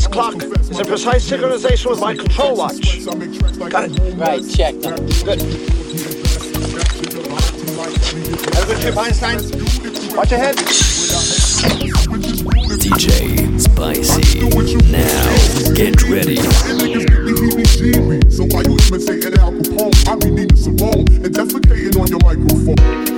clock is a precise synchronization with my control watch. Got it. Right, check. Good. Have a good trip, Einstein. Watch ahead. DJ Spicy. Now, get ready. So you I be needing some and defecating on your microphone.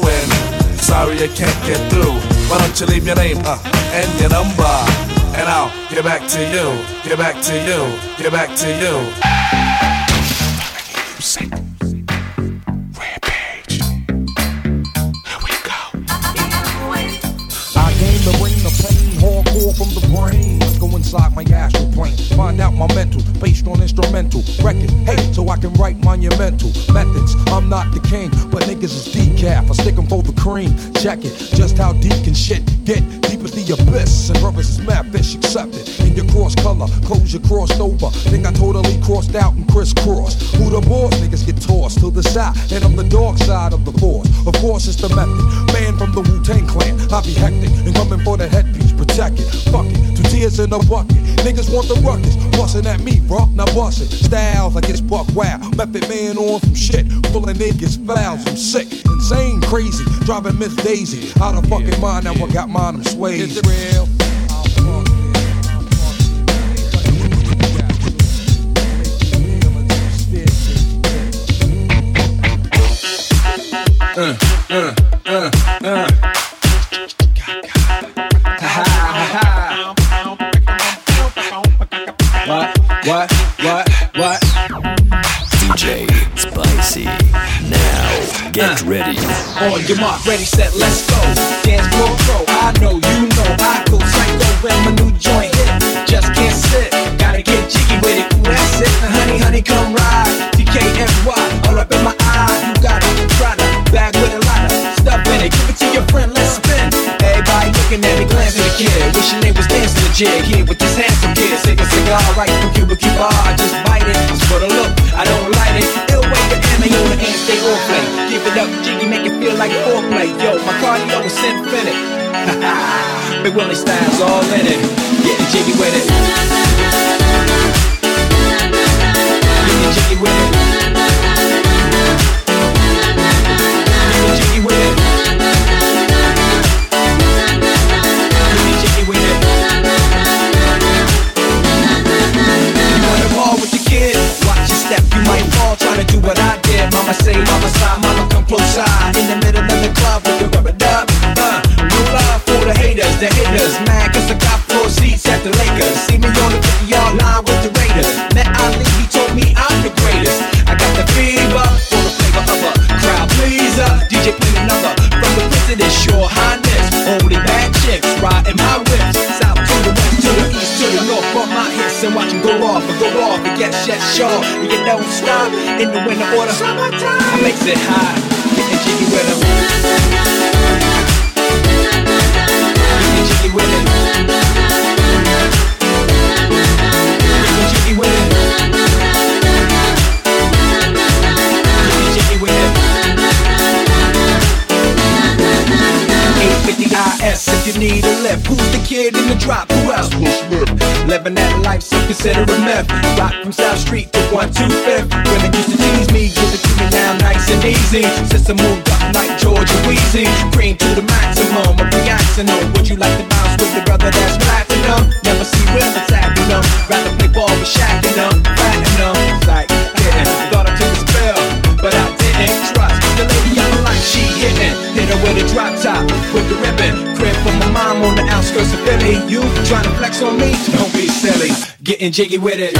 doing? Sorry I can't get through. Why don't you leave your name uh, and your number? And I'll get back to you, get back to you, get back to you. out my mental based on instrumental record. Hey, so I can write monumental methods. I'm not the king, but niggas is decaf. I stick 'em for the cream. Check it, just how deep can shit get? Deep as the abyss, and brothers is mad fish accepted. In your cross color, clothes you crossed over. Think I totally crossed out and crisscrossed. Who the boss? Niggas get tossed to the side, and I'm the dark side of the force. Of course, it's the method. Man from the Wu Tang Clan, I be hectic and coming for the headpiece check it. Fuck it, two tears in a bucket. Niggas want the ruckus, bustin' at me, bro. Now bustin' styles like it's buck wild. Method man on some shit, pulling niggas fouls. I'm sick, insane, crazy, driving Miss Daisy out of fucking yeah, mind. Now yeah. I got mine, I'm swayed. Is it real? Uh, uh, uh, uh. Oh, On your mark, ready, set, let's go. Dance floor pro, I know, you know, I go psycho when my new joint hit. Just can't sit, gotta get jiggy with it. That's it. Now, honey, honey, come ride. DKNY, all up in my eye. You got a Prada, bag with a lot of stuff in it. Give it to your friend, let's spin. Everybody looking at me, glancing at the kid. Wishing they jig here with this handsome kid. Take a cigar right from Cuba Cuba. I just bite it, just for the look. I don't light it. It'll wait the ammo on the and stay on play. Give it up, jiggy, make it feel like foreplay. Yo, my cardio is infinite. Big Willie style's all in it. Getting jiggy with it. Getting jiggy with it. From South Street to 125th. Women used to tease me, give it to me now nice and easy. Getting jiggy with it.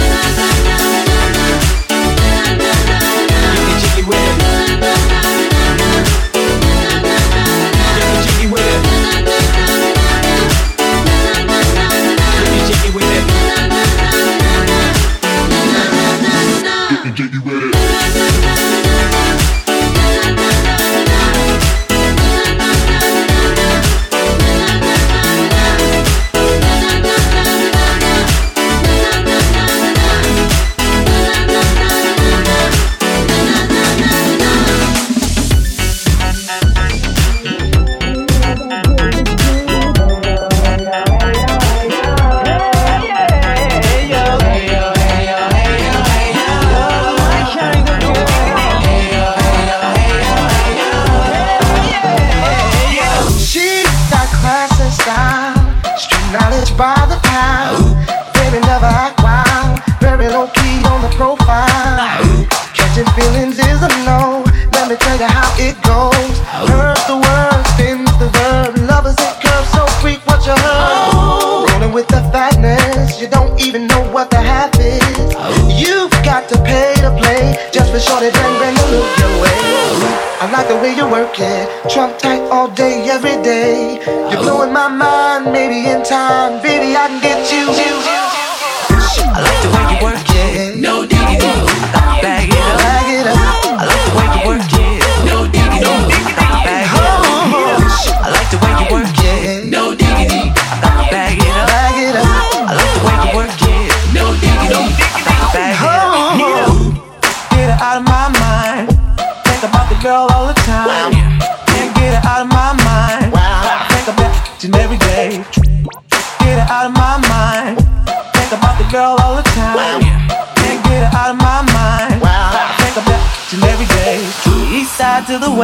Way you work it, trump tight all day, every day. You're blowing my mind, maybe in time, baby I can get you.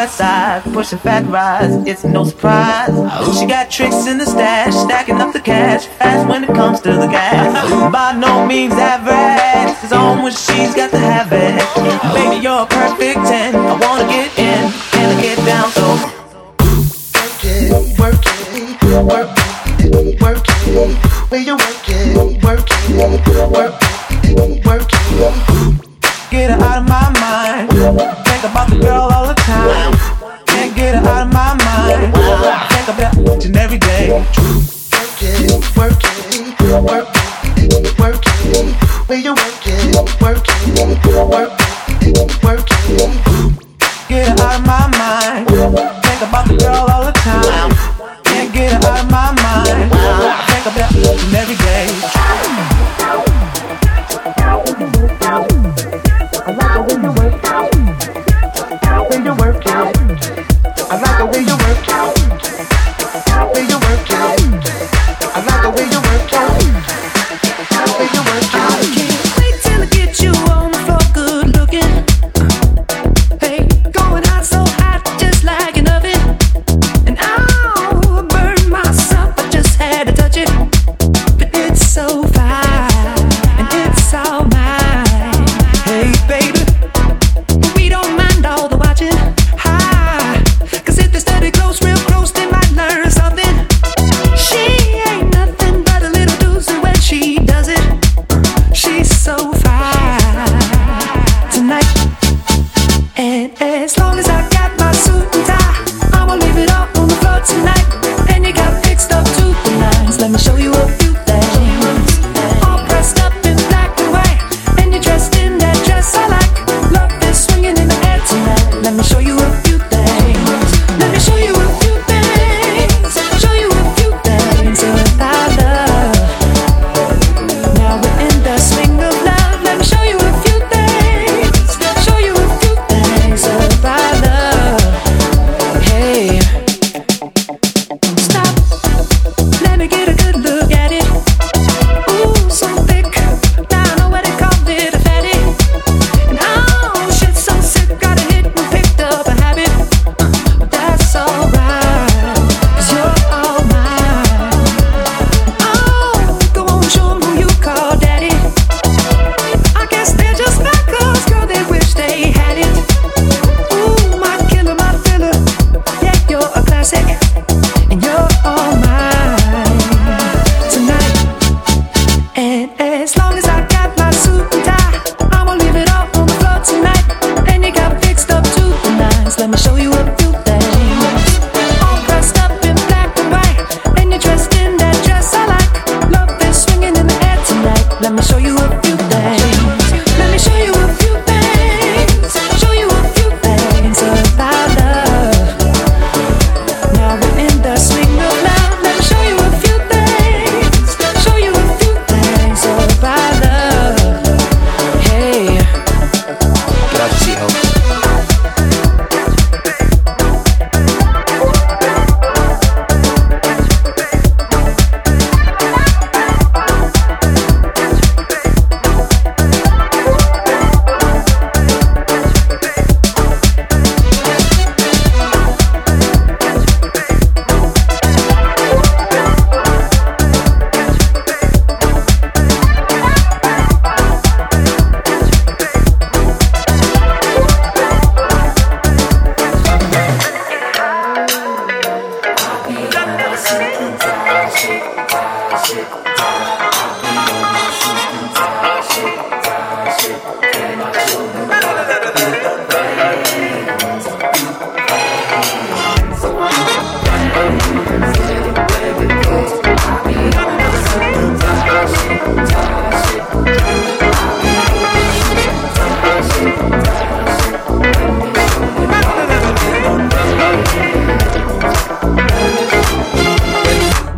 west side, pushing fat rides, it's no surprise. She got tricks in the stash, stacking up the cash, fast when it comes to the gas. By no means average, it's on when she's got to have it. Baby, you're a perfect 10, I wanna get in, can I get down so. Work it, work it, work it, work it. Will you work it, work it, work it, work it? Get her out of my mind. Think about the girl and every day. Working, working, working, working. work you work working, working, working. Get out of my mind.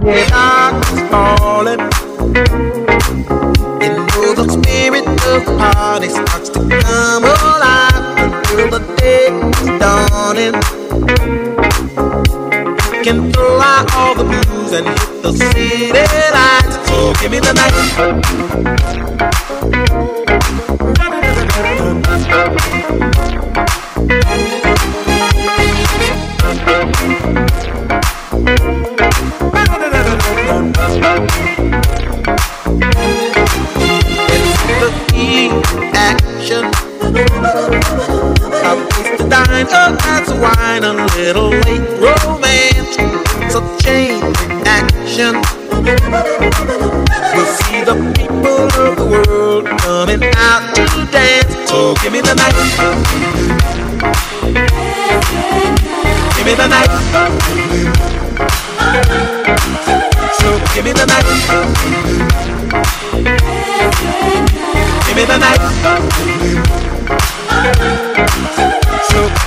Yeah. morning can throw out all the blues and hit the city lights. So give me the night. It's the action wine, a little late romance. So chain action. We'll see the people of the world coming out to dance. So give me the night. Give me the night. So give me the night. Give me the night. You.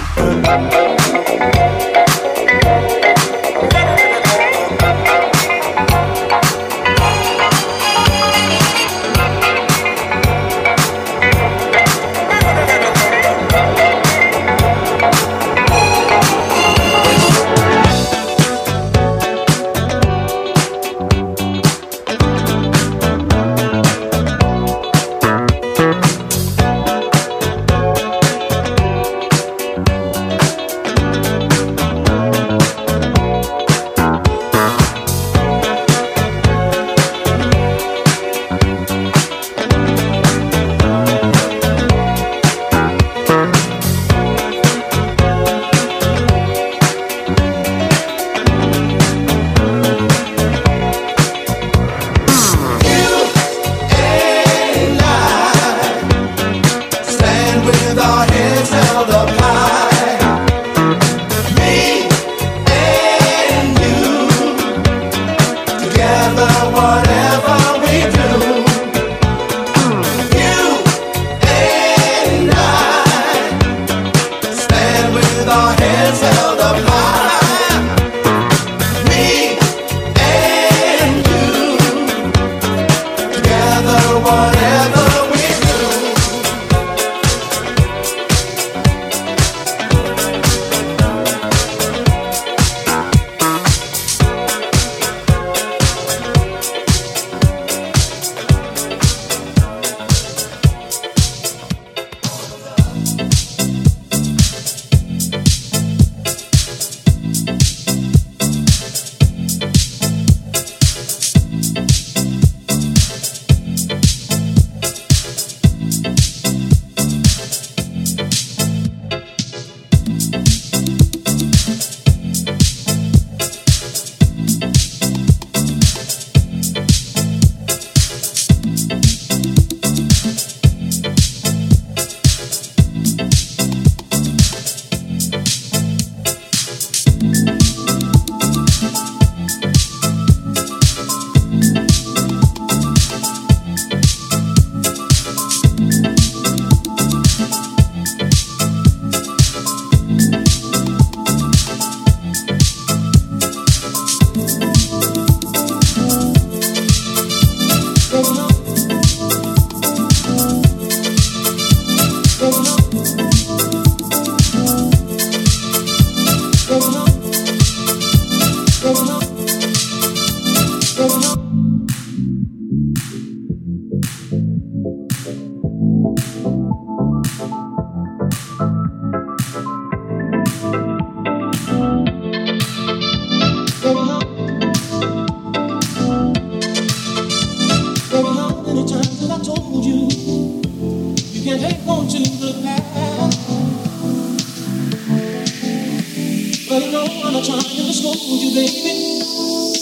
hold you, baby,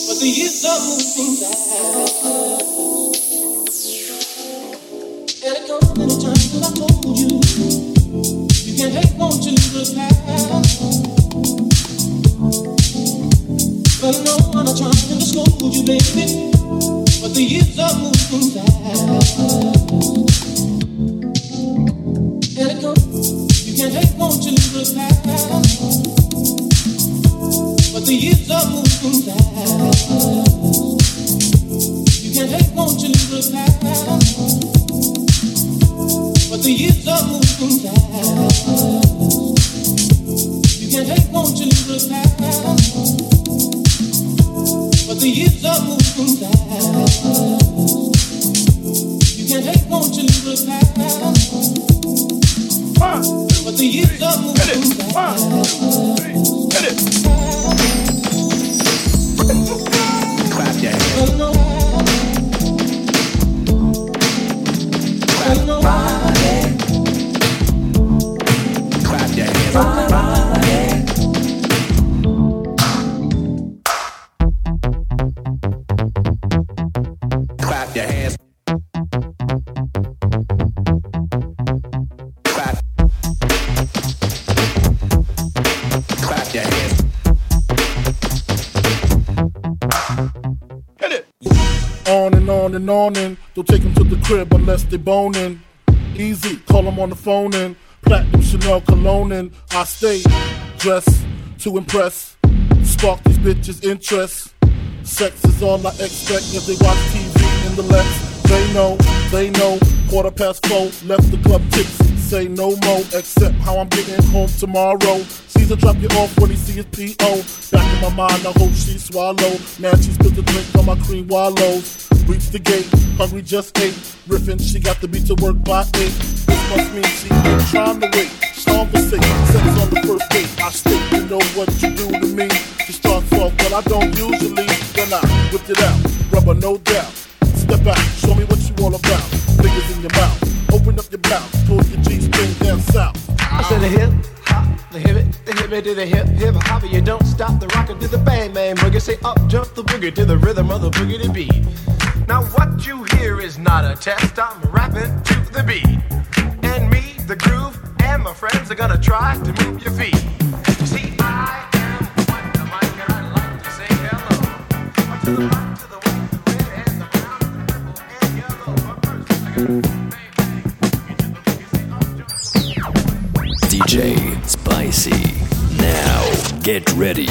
but the years are moving fast. And it comes in a time that I told you, you can't hang on to the past. But I know I'm not trying to scold you, baby, but the years are moving fast. So Clap your hands. They boning. Easy, call them on the phone and platinum Chanel cologne and I stay dressed to impress. Spark these bitches' interest. Sex is all I expect as they watch TV in the Lex. They know, they know. Quarter past four, left the club tipsy. Say no more, except how I'm getting home tomorrow. Caesar drop you off when he see his P.O. Back in my mind, I hope she swallow. Now she spilled the drink on my cream wallows. Reach the gate, hungry just ate. Riffin', she got to be to work by eight. This must mean she ain't trying to wait. Strong for Conversation, sex on the first date. I state, you know what you do to me. She starts off, but I don't usually. Then I whip it out, rubber no doubt. Step out, show me what you all about. Fingers in your mouth, open up your mouth, pull your G-string down south. I said the hip hop, the hip it, the hip it to the hip hip hop. You don't stop the rocket to the bang bang boogie. Say up jump the boogie to the rhythm of the boogie to beat. Now what you hear is not a test. I'm rapping to the beat, and me, the groove, and my friends are gonna try to move your feet. You see, I am one the and I like to say hello DJ Spicy. Now, get ready.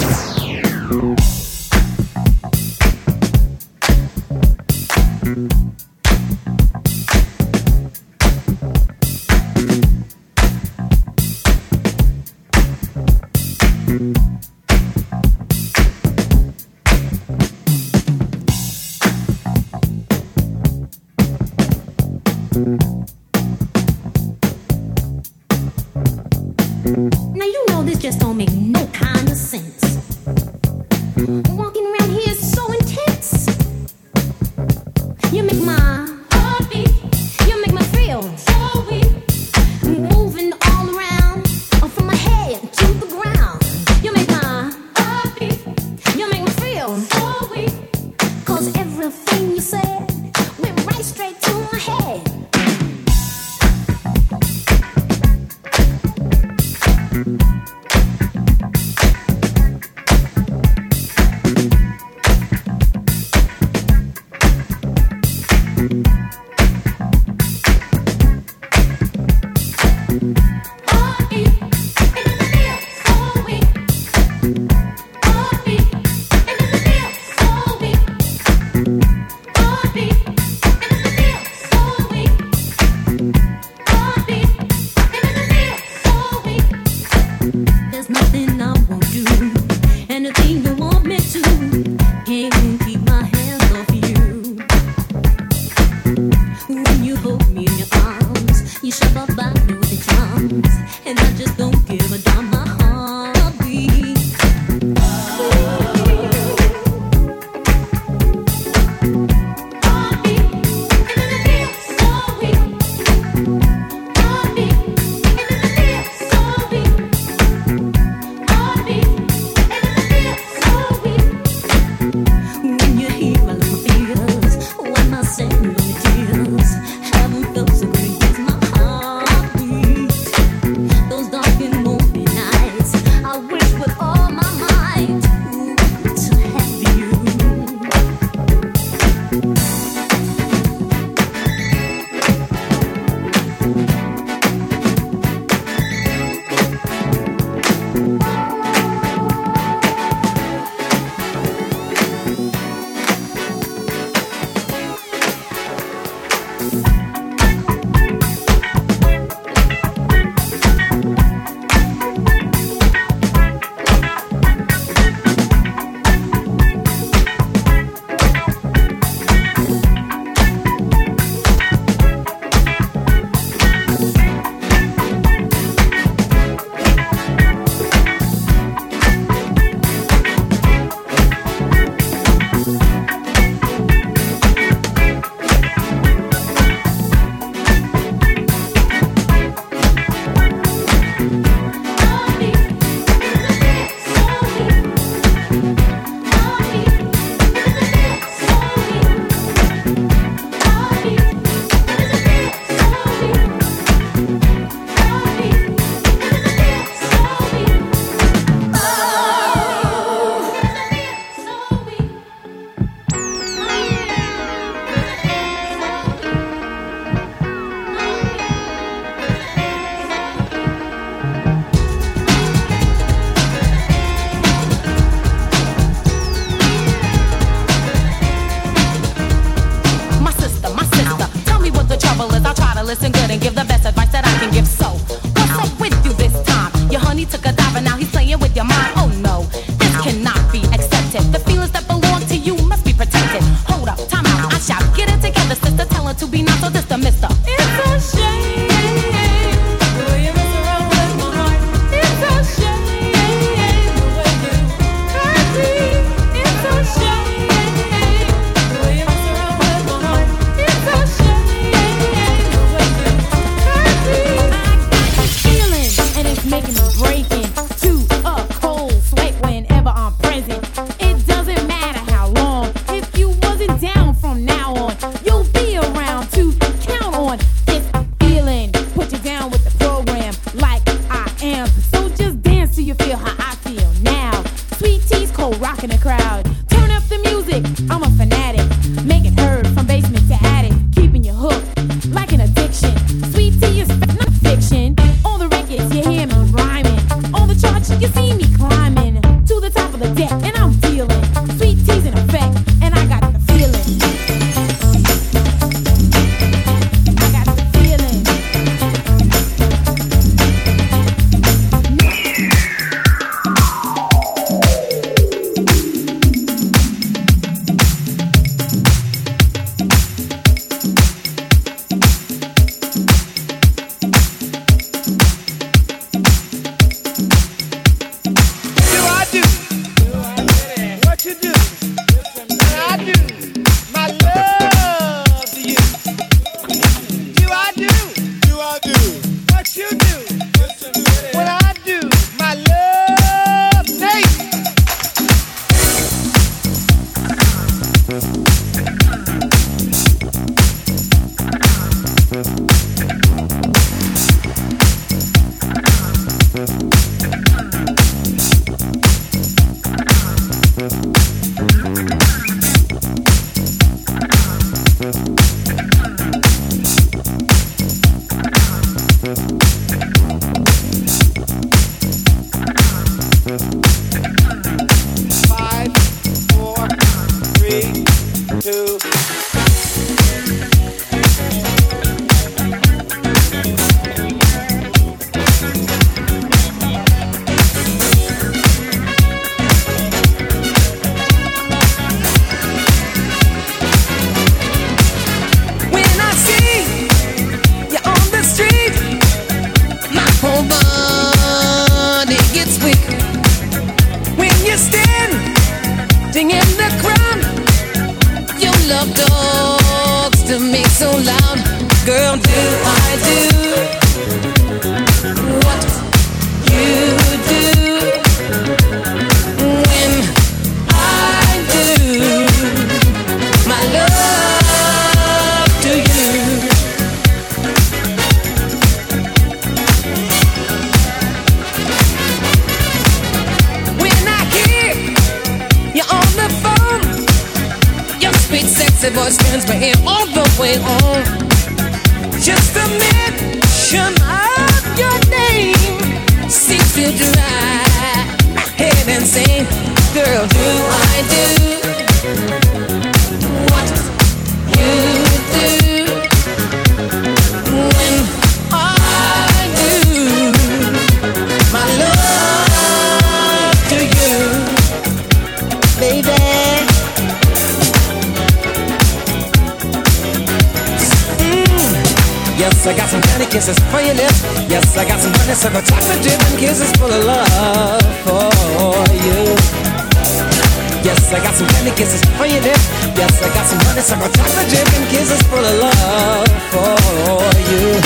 Way on. Kisses for your lips. Yes, I got some honeysuckle chocolate dripping kisses full of love for you. Yes, I got some candy kisses for your lips. Yes, I got some honeysuckle chocolate dripping kisses full of love for you.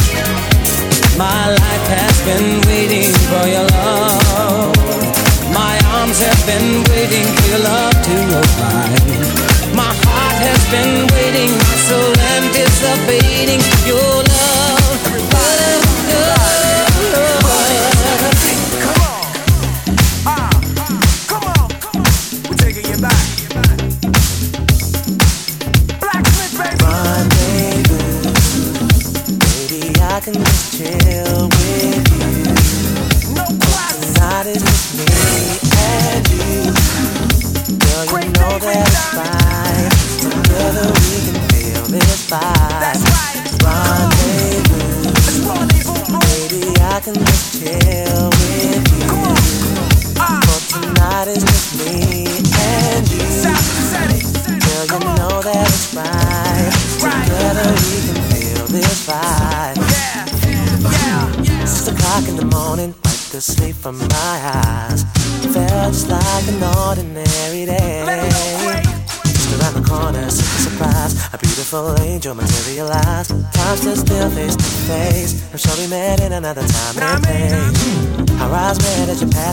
My life has been waiting for your love. My arms have been waiting for your love to arrive. My heart has been waiting, my soul anticipating your love.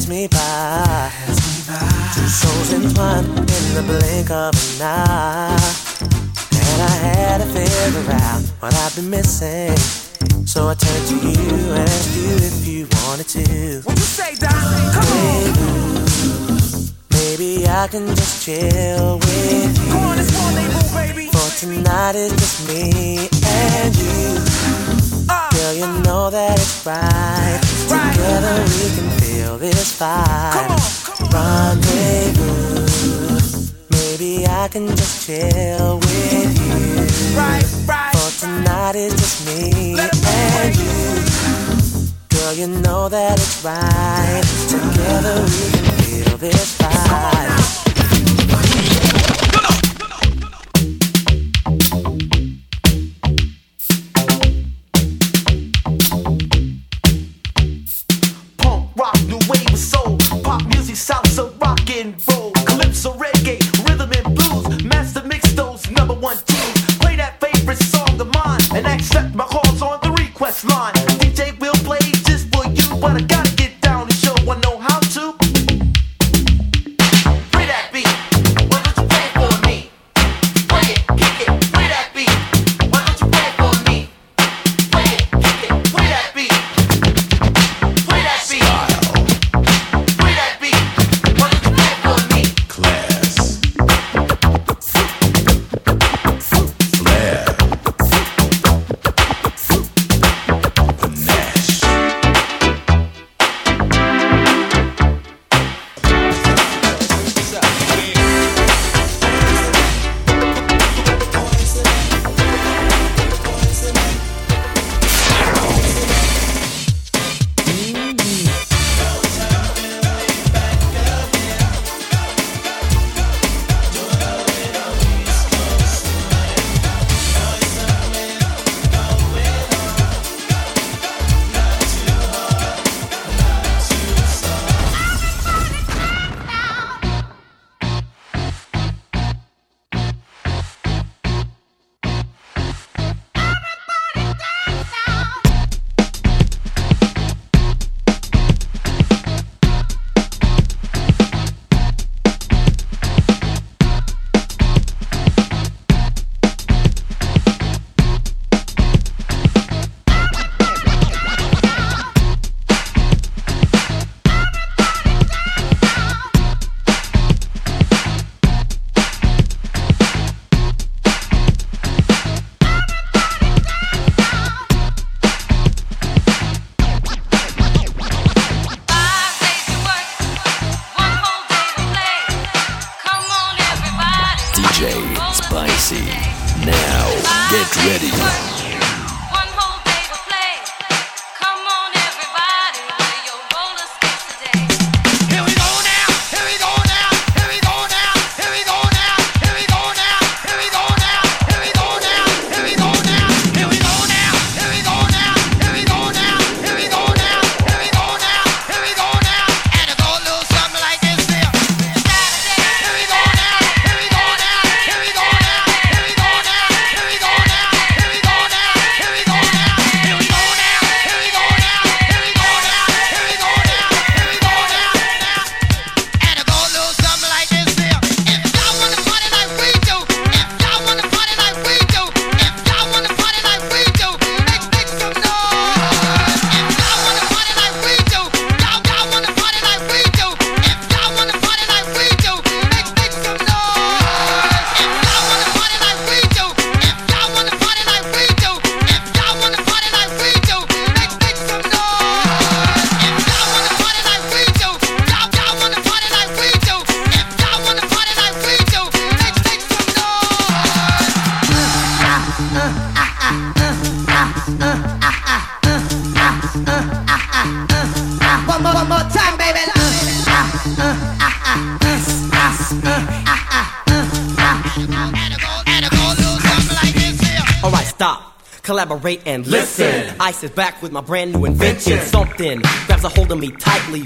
pass me by. Two souls entwined in the blink of an eye. And I had to figure out what I've been missing. So I turned to you and asked you if you wanted to. What you say, Doc? Come on. Maybe I can just chill with you. Come on, it's one label, baby. For tonight it's just me and you girl, you know that it's right. Together we can feel this vibe. Rendezvous. Maybe I can just chill with you. Right, right. For tonight it's just me and you. Girl, you know that it's right. Together we can feel this vibe. back with my brand new invention. Something grabs a hold of me tightly.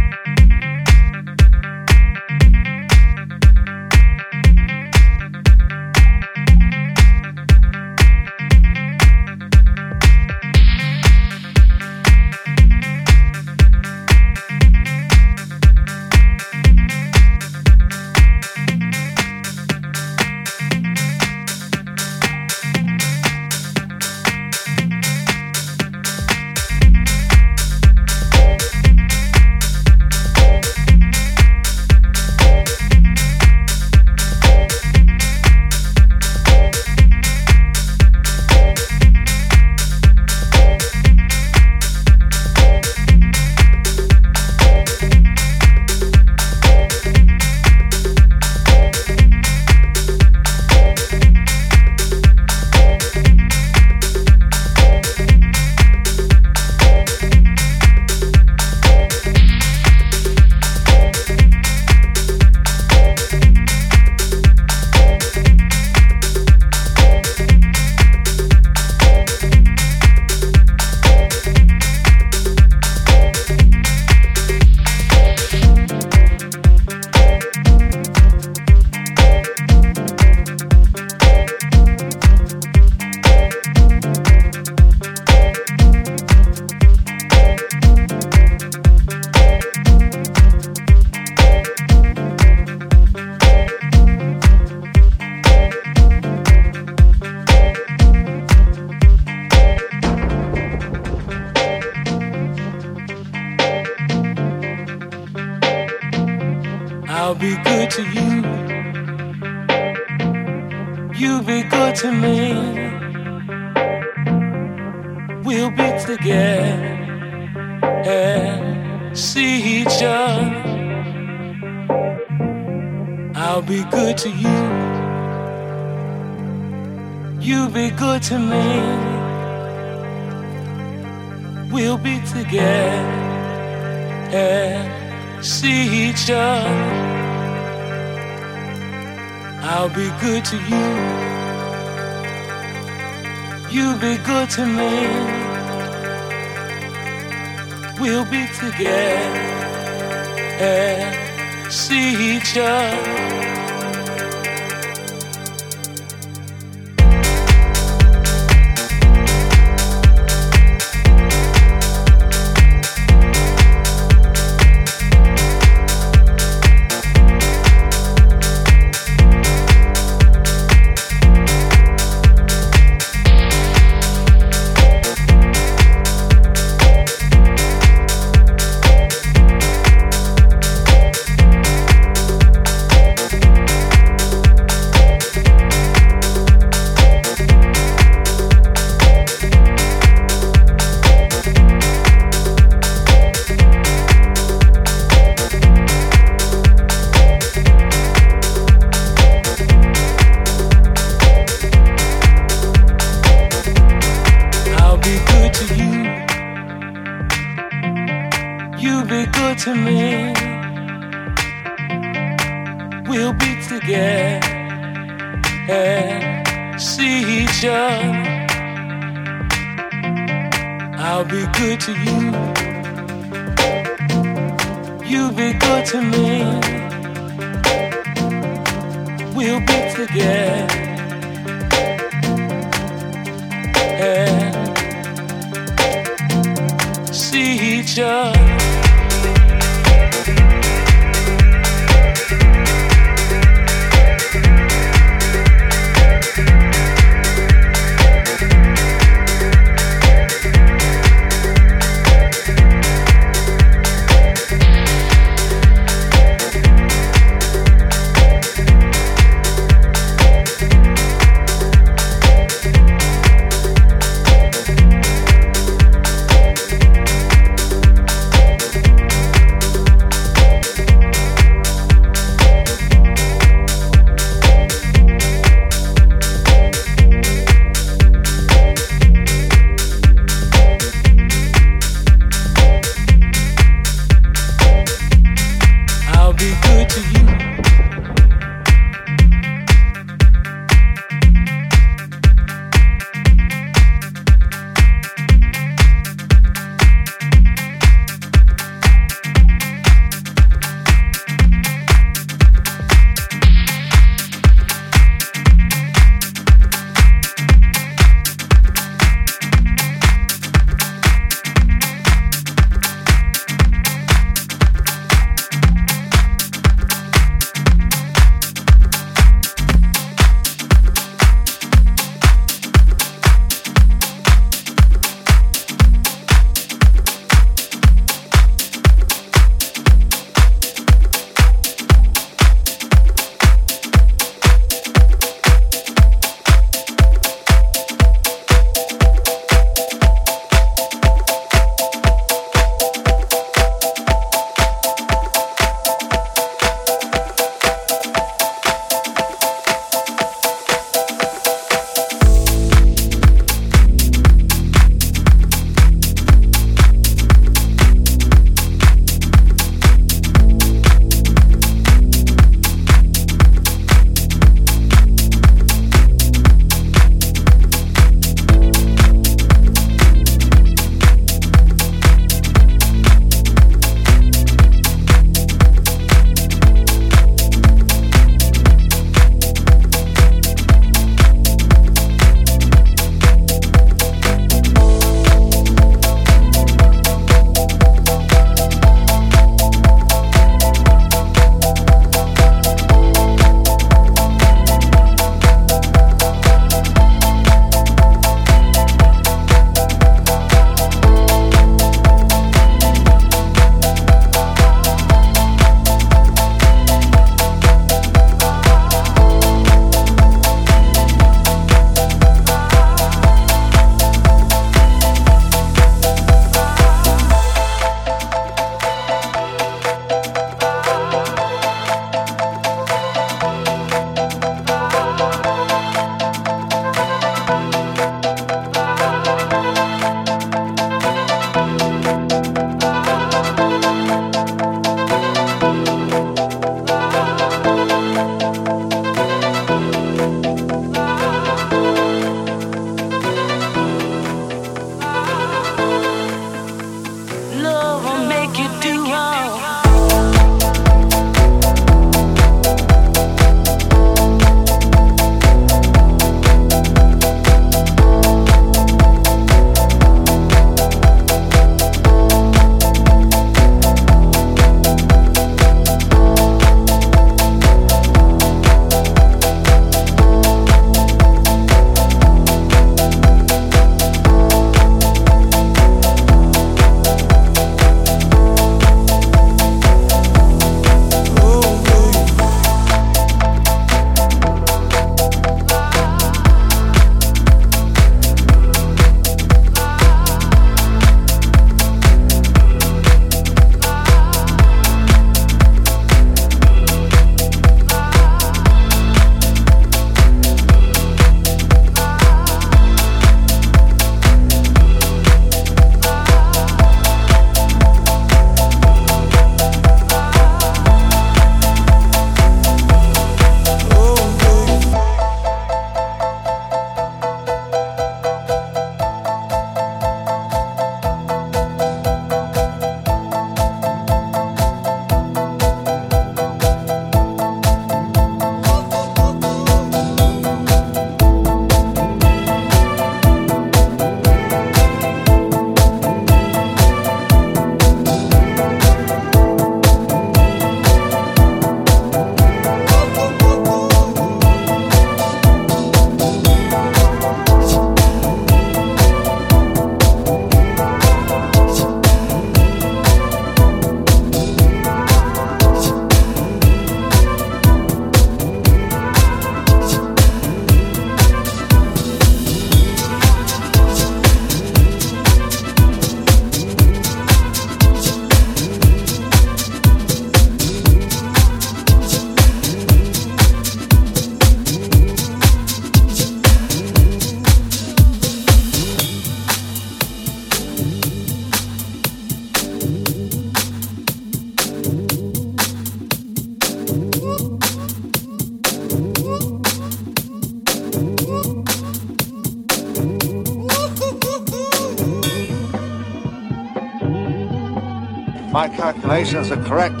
Calculations are correct,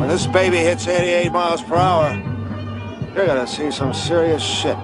when this baby hits 88 miles per hour, you're gonna see some serious shit.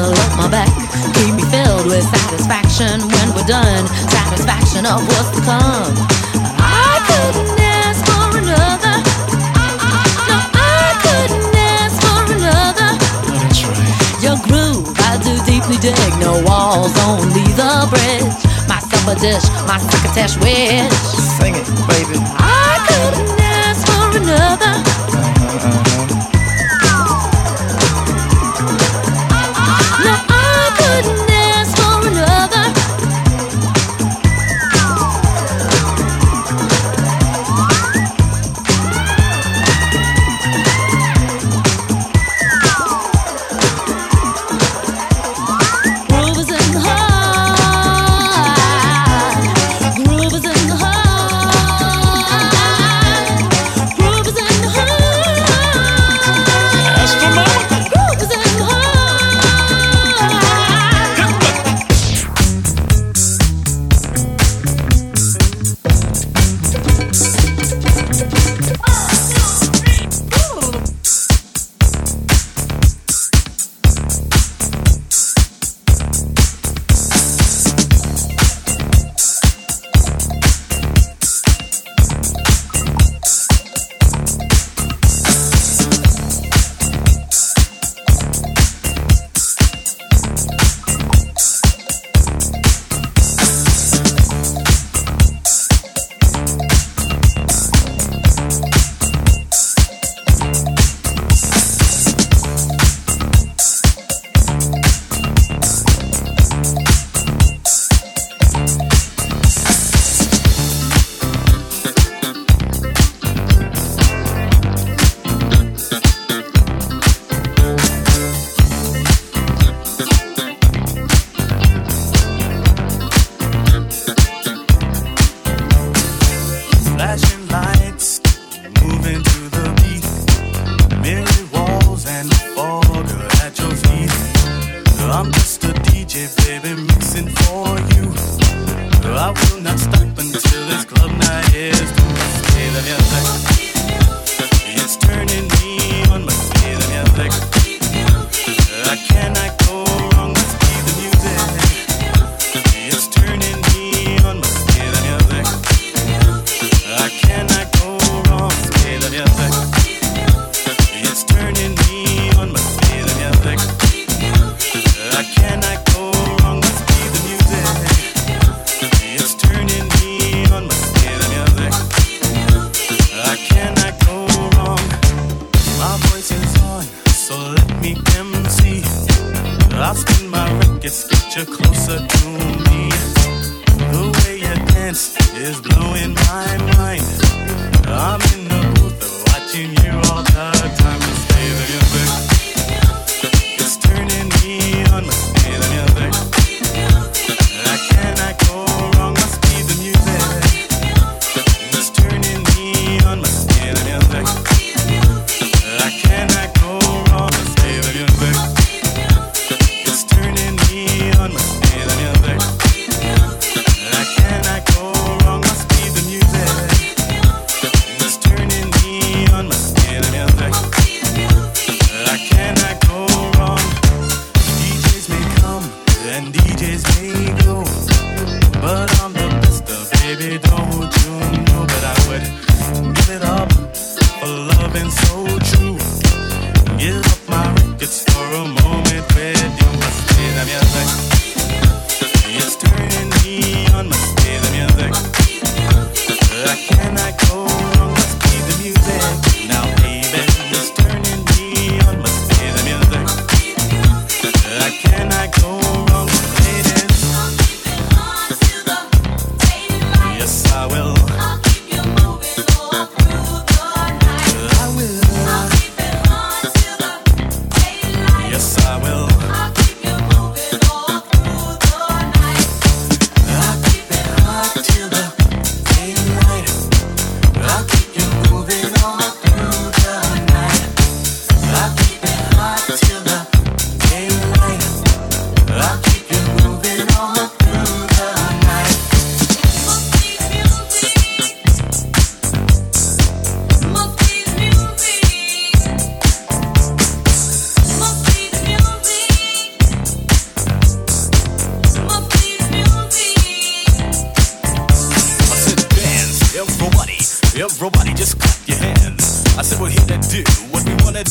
well off my back. Keep me filled with satisfaction when we're done. Satisfaction of what's to come. I couldn't ask for another. No, I couldn't ask for another. Your groove, I do deeply dig. No walls, only the bridge. My supper dish, my succotash wish. Sing it, baby. I couldn't ask for another.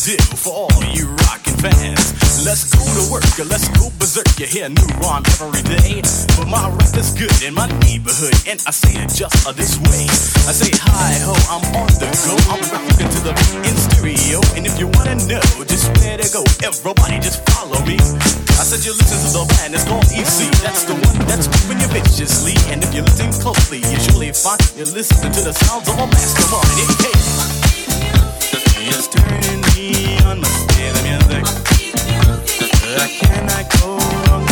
do for all you rockin' fans. Let's go to work, let's go berserk. You hear new rhyme every day. But my record's good in my neighborhood, and I say it just this way. I say hi ho, I'm on the go. I'm rockin' to the beat in stereo. And if you wanna know just where to go, everybody just follow me. I said you listen to the band, it's called EC. That's the one that's moving you viciously. And if you listen closely, you surely find you listen to the sounds of a mastermind. Hey turning me on. Must be the music. I cannot go wrong.